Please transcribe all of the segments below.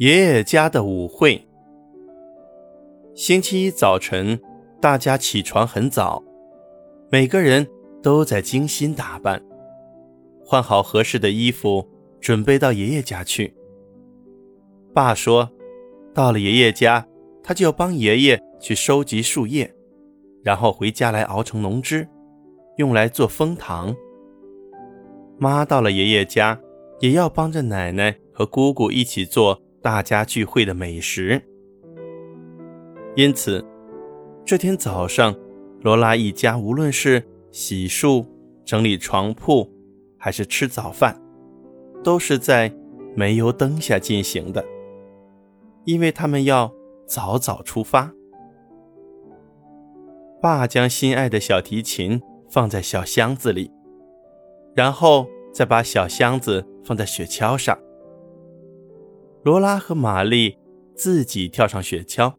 爷爷家的舞会。星期一早晨，大家起床很早，每个人都在精心打扮，换好合适的衣服，准备到爷爷家去。爸说，到了爷爷家，他就要帮爷爷去收集树叶，然后回家来熬成浓汁，用来做蜂糖。妈到了爷爷家，也要帮着奶奶和姑姑一起做。大家聚会的美食，因此这天早上，罗拉一家无论是洗漱、整理床铺，还是吃早饭，都是在煤油灯下进行的，因为他们要早早出发。爸将心爱的小提琴放在小箱子里，然后再把小箱子放在雪橇上。罗拉和玛丽自己跳上雪橇，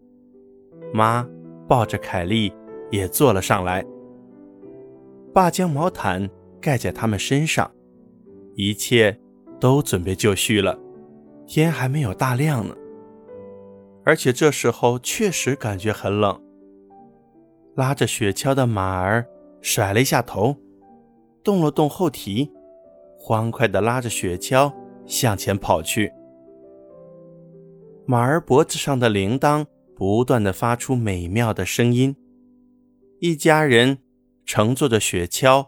妈抱着凯莉也坐了上来。爸将毛毯盖在他们身上，一切都准备就绪了。天还没有大亮呢，而且这时候确实感觉很冷。拉着雪橇的马儿甩了一下头，动了动后蹄，欢快地拉着雪橇向前跑去。马儿脖子上的铃铛不断的发出美妙的声音。一家人乘坐着雪橇，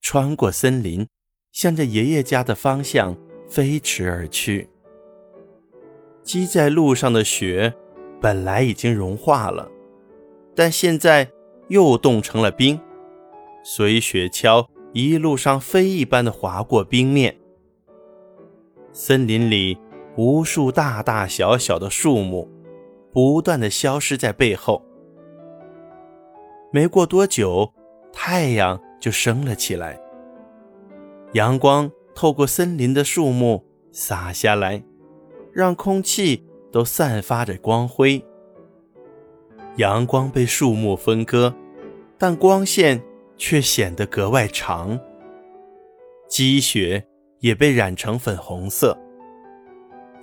穿过森林，向着爷爷家的方向飞驰而去。积在路上的雪本来已经融化了，但现在又冻成了冰，所以雪橇一路上飞一般的划过冰面。森林里。无数大大小小的树木，不断的消失在背后。没过多久，太阳就升了起来。阳光透过森林的树木洒下来，让空气都散发着光辉。阳光被树木分割，但光线却显得格外长。积雪也被染成粉红色。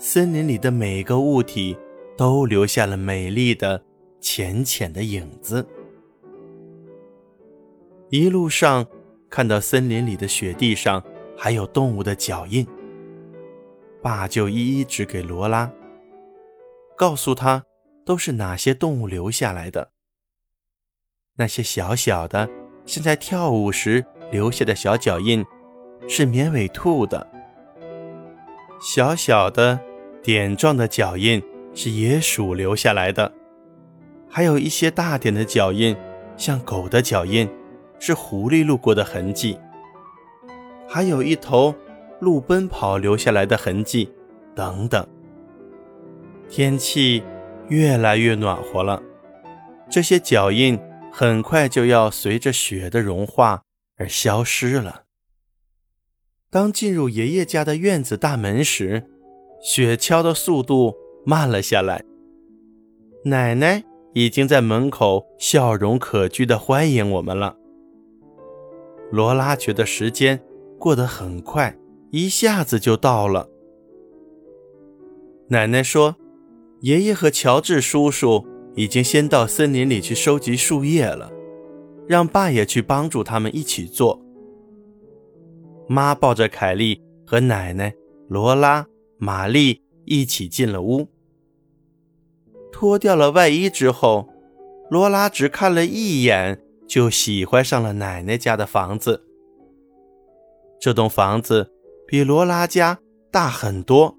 森林里的每个物体都留下了美丽的浅浅的影子。一路上看到森林里的雪地上还有动物的脚印，爸就一一指给罗拉，告诉他都是哪些动物留下来的。那些小小的，像在跳舞时留下的小脚印，是绵尾兔的。小小的。点状的脚印是野鼠留下来的，还有一些大点的脚印，像狗的脚印，是狐狸路过的痕迹。还有一头鹿奔跑留下来的痕迹，等等。天气越来越暖和了，这些脚印很快就要随着雪的融化而消失了。当进入爷爷家的院子大门时，雪橇的速度慢了下来。奶奶已经在门口笑容可掬地欢迎我们了。罗拉觉得时间过得很快，一下子就到了。奶奶说：“爷爷和乔治叔叔已经先到森林里去收集树叶了，让爸也去帮助他们一起做。”妈抱着凯莉和奶奶罗拉。玛丽一起进了屋，脱掉了外衣之后，罗拉只看了一眼就喜欢上了奶奶家的房子。这栋房子比罗拉家大很多，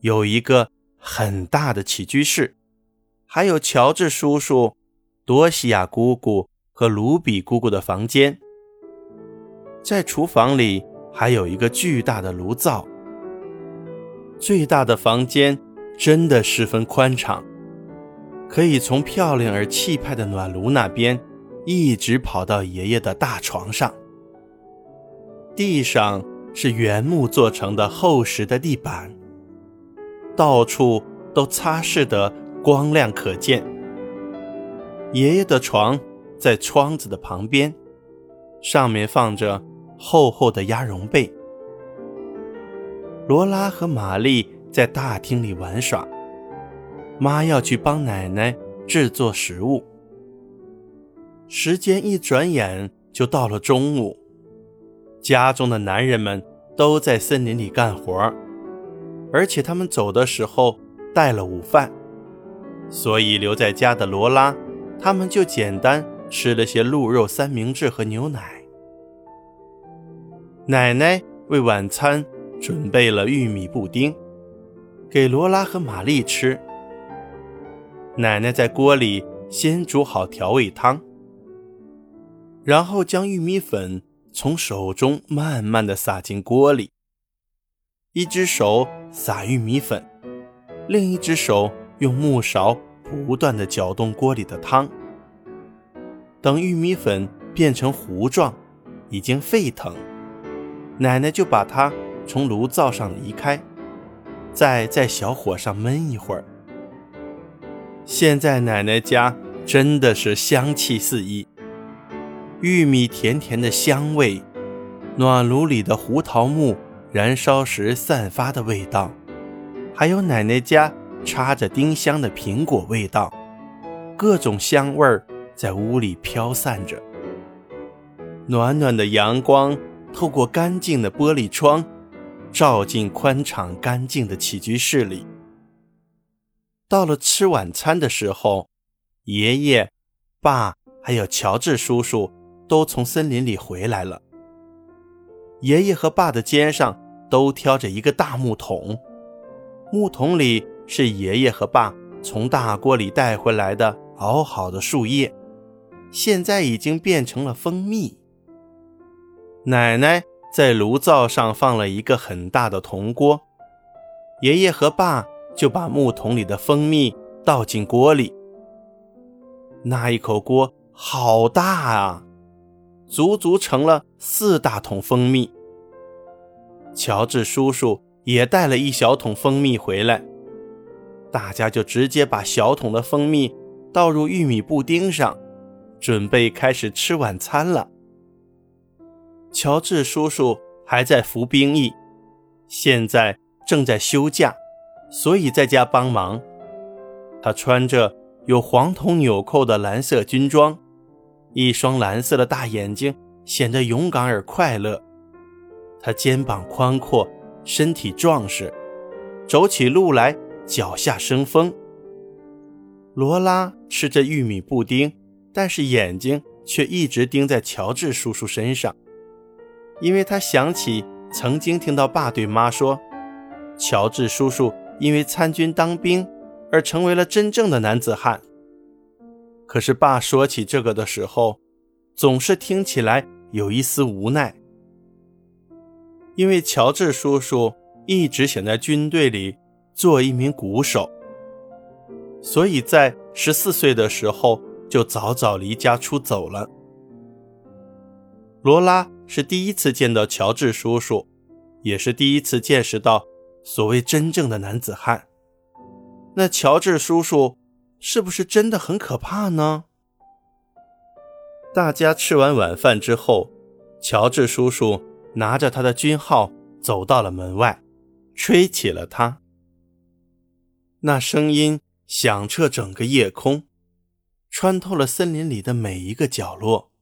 有一个很大的起居室，还有乔治叔叔、多西亚姑姑和卢比姑姑的房间。在厨房里还有一个巨大的炉灶。最大的房间真的十分宽敞，可以从漂亮而气派的暖炉那边一直跑到爷爷的大床上。地上是原木做成的厚实的地板，到处都擦拭得光亮可见。爷爷的床在窗子的旁边，上面放着厚厚的鸭绒被。罗拉和玛丽在大厅里玩耍，妈要去帮奶奶制作食物。时间一转眼就到了中午，家中的男人们都在森林里干活，而且他们走的时候带了午饭，所以留在家的罗拉他们就简单吃了些鹿肉三明治和牛奶。奶奶为晚餐准备了玉米布丁，给罗拉和玛丽吃。奶奶在锅里先煮好调味汤。然后将玉米粉从手中慢慢的撒进锅里，一只手撒玉米粉，另一只手用木勺不断的搅动锅里的汤。等玉米粉变成糊状，已经沸腾，奶奶就把它从炉灶上移开，再在小火上焖一会儿。现在奶奶家真的是香气四溢。玉米甜甜的香味，暖炉里的胡桃木燃烧时散发的味道，还有奶奶家插着丁香的苹果味道，各种香味儿在屋里飘散着。暖暖的阳光透过干净的玻璃窗，照进宽敞干净的起居室里。到了吃晚餐的时候，爷爷、爸还有乔治叔叔。都从森林里回来了。爷爷和爸的肩上都挑着一个大木桶，木桶里是爷爷和爸从大锅里带回来的熬好的树叶，现在已经变成了蜂蜜。奶奶在炉灶上放了一个很大的铜锅，爷爷和爸就把木桶里的蜂蜜倒进锅里。那一口锅好大啊！足足盛了四大桶蜂蜜。乔治叔叔也带了一小桶蜂蜜回来，大家就直接把小桶的蜂蜜倒入玉米布丁上，准备开始吃晚餐了。乔治叔叔还在服兵役，现在正在休假，所以在家帮忙。他穿着有黄铜纽扣的蓝色军装。一双蓝色的大眼睛显得勇敢而快乐。他肩膀宽阔，身体壮实，走起路来脚下生风。罗拉吃着玉米布丁，但是眼睛却一直盯在乔治叔叔身上，因为他想起曾经听到爸对妈说，乔治叔叔因为参军当兵而成为了真正的男子汉。可是，爸说起这个的时候，总是听起来有一丝无奈，因为乔治叔叔一直想在军队里做一名鼓手，所以在十四岁的时候就早早离家出走了。罗拉是第一次见到乔治叔叔，也是第一次见识到所谓真正的男子汉。那乔治叔叔。是不是真的很可怕呢？大家吃完晚饭之后，乔治叔叔拿着他的军号走到了门外，吹起了它。那声音响彻整个夜空，穿透了森林里的每一个角落。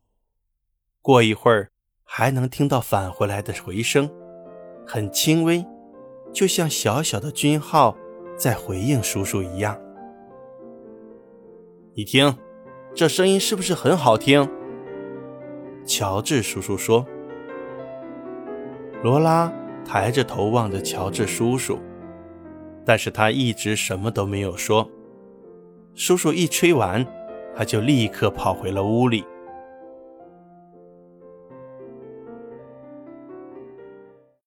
过一会儿，还能听到返回来的回声，很轻微，就像小小的军号在回应叔叔一样。你听，这声音是不是很好听？乔治叔叔说。罗拉抬着头望着乔治叔叔，但是他一直什么都没有说。叔叔一吹完，他就立刻跑回了屋里。